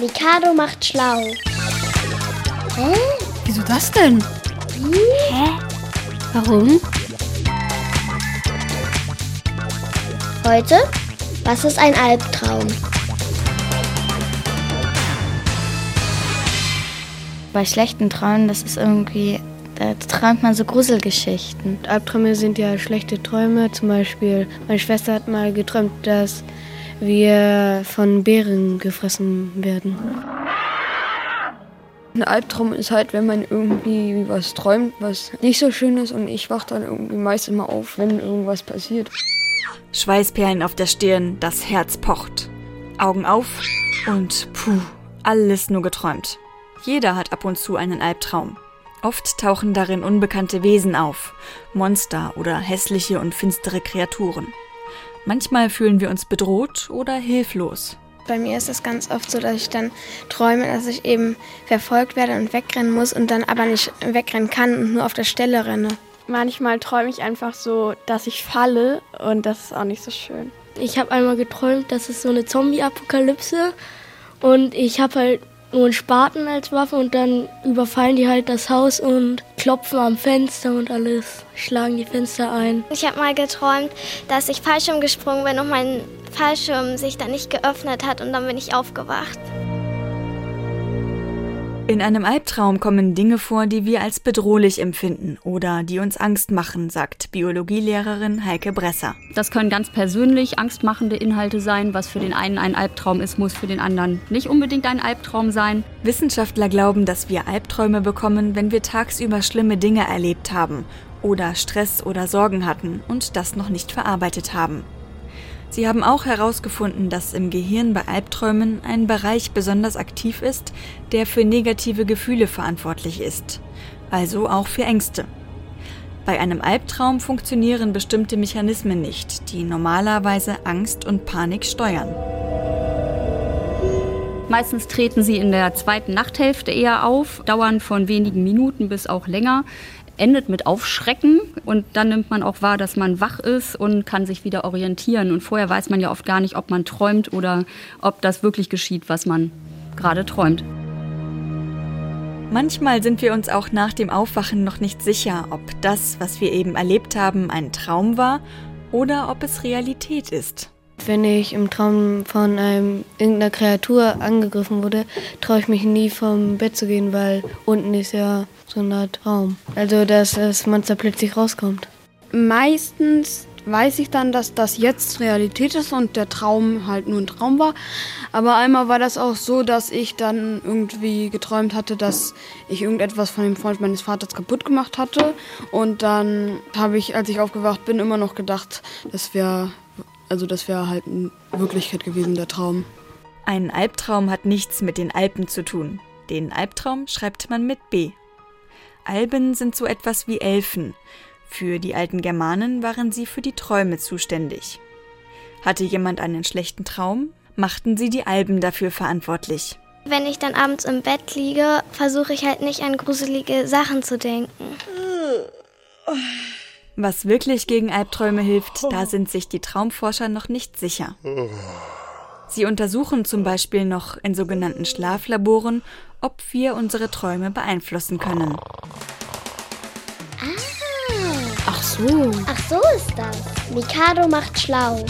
Mikado macht schlau. Hä? Wieso das denn? Hä? Warum? Heute? Was ist ein Albtraum? Bei schlechten Träumen, das ist irgendwie, da träumt man so Gruselgeschichten. Albträume sind ja schlechte Träume. Zum Beispiel, meine Schwester hat mal geträumt, dass wir von Bären gefressen werden. Ein Albtraum ist halt, wenn man irgendwie was träumt, was nicht so schön ist und ich wache dann irgendwie meist immer auf, wenn irgendwas passiert. Schweißperlen auf der Stirn, das Herz pocht. Augen auf und puh, alles nur geträumt. Jeder hat ab und zu einen Albtraum. Oft tauchen darin unbekannte Wesen auf, Monster oder hässliche und finstere Kreaturen. Manchmal fühlen wir uns bedroht oder hilflos. Bei mir ist es ganz oft so, dass ich dann träume, dass ich eben verfolgt werde und wegrennen muss und dann aber nicht wegrennen kann und nur auf der Stelle renne. Manchmal träume ich einfach so, dass ich falle und das ist auch nicht so schön. Ich habe einmal geträumt, das ist so eine Zombie-Apokalypse und ich habe halt nur einen Spaten als Waffe und dann überfallen die halt das Haus und klopfen am Fenster und alles, schlagen die Fenster ein. Ich habe mal geträumt, dass ich Fallschirm gesprungen bin und mein Fallschirm sich dann nicht geöffnet hat und dann bin ich aufgewacht. In einem Albtraum kommen Dinge vor, die wir als bedrohlich empfinden oder die uns Angst machen, sagt Biologielehrerin Heike Bresser. Das können ganz persönlich angstmachende Inhalte sein. Was für den einen ein Albtraum ist, muss für den anderen nicht unbedingt ein Albtraum sein. Wissenschaftler glauben, dass wir Albträume bekommen, wenn wir tagsüber schlimme Dinge erlebt haben oder Stress oder Sorgen hatten und das noch nicht verarbeitet haben. Sie haben auch herausgefunden, dass im Gehirn bei Albträumen ein Bereich besonders aktiv ist, der für negative Gefühle verantwortlich ist, also auch für Ängste. Bei einem Albtraum funktionieren bestimmte Mechanismen nicht, die normalerweise Angst und Panik steuern. Meistens treten sie in der zweiten Nachthälfte eher auf, dauern von wenigen Minuten bis auch länger endet mit Aufschrecken und dann nimmt man auch wahr, dass man wach ist und kann sich wieder orientieren. Und vorher weiß man ja oft gar nicht, ob man träumt oder ob das wirklich geschieht, was man gerade träumt. Manchmal sind wir uns auch nach dem Aufwachen noch nicht sicher, ob das, was wir eben erlebt haben, ein Traum war oder ob es Realität ist. Wenn ich im Traum von einem, irgendeiner Kreatur angegriffen wurde, traue ich mich nie vom Bett zu gehen, weil unten ist ja so eine Art Raum. Also, dass das Monster plötzlich rauskommt. Meistens weiß ich dann, dass das jetzt Realität ist und der Traum halt nur ein Traum war. Aber einmal war das auch so, dass ich dann irgendwie geträumt hatte, dass ich irgendetwas von dem Freund meines Vaters kaputt gemacht hatte. Und dann habe ich, als ich aufgewacht bin, immer noch gedacht, das wäre also das wäre halt eine Wirklichkeit gewesen, der Traum. Ein Albtraum hat nichts mit den Alpen zu tun. Den Albtraum schreibt man mit B. Alben sind so etwas wie Elfen. Für die alten Germanen waren sie für die Träume zuständig. Hatte jemand einen schlechten Traum, machten sie die Alben dafür verantwortlich. Wenn ich dann abends im Bett liege, versuche ich halt nicht an gruselige Sachen zu denken. Was wirklich gegen Albträume hilft, da sind sich die Traumforscher noch nicht sicher. Sie untersuchen zum Beispiel noch in sogenannten Schlaflaboren, ob wir unsere Träume beeinflussen können. Ah. Ach so. Ach so ist das. Mikado macht schlau.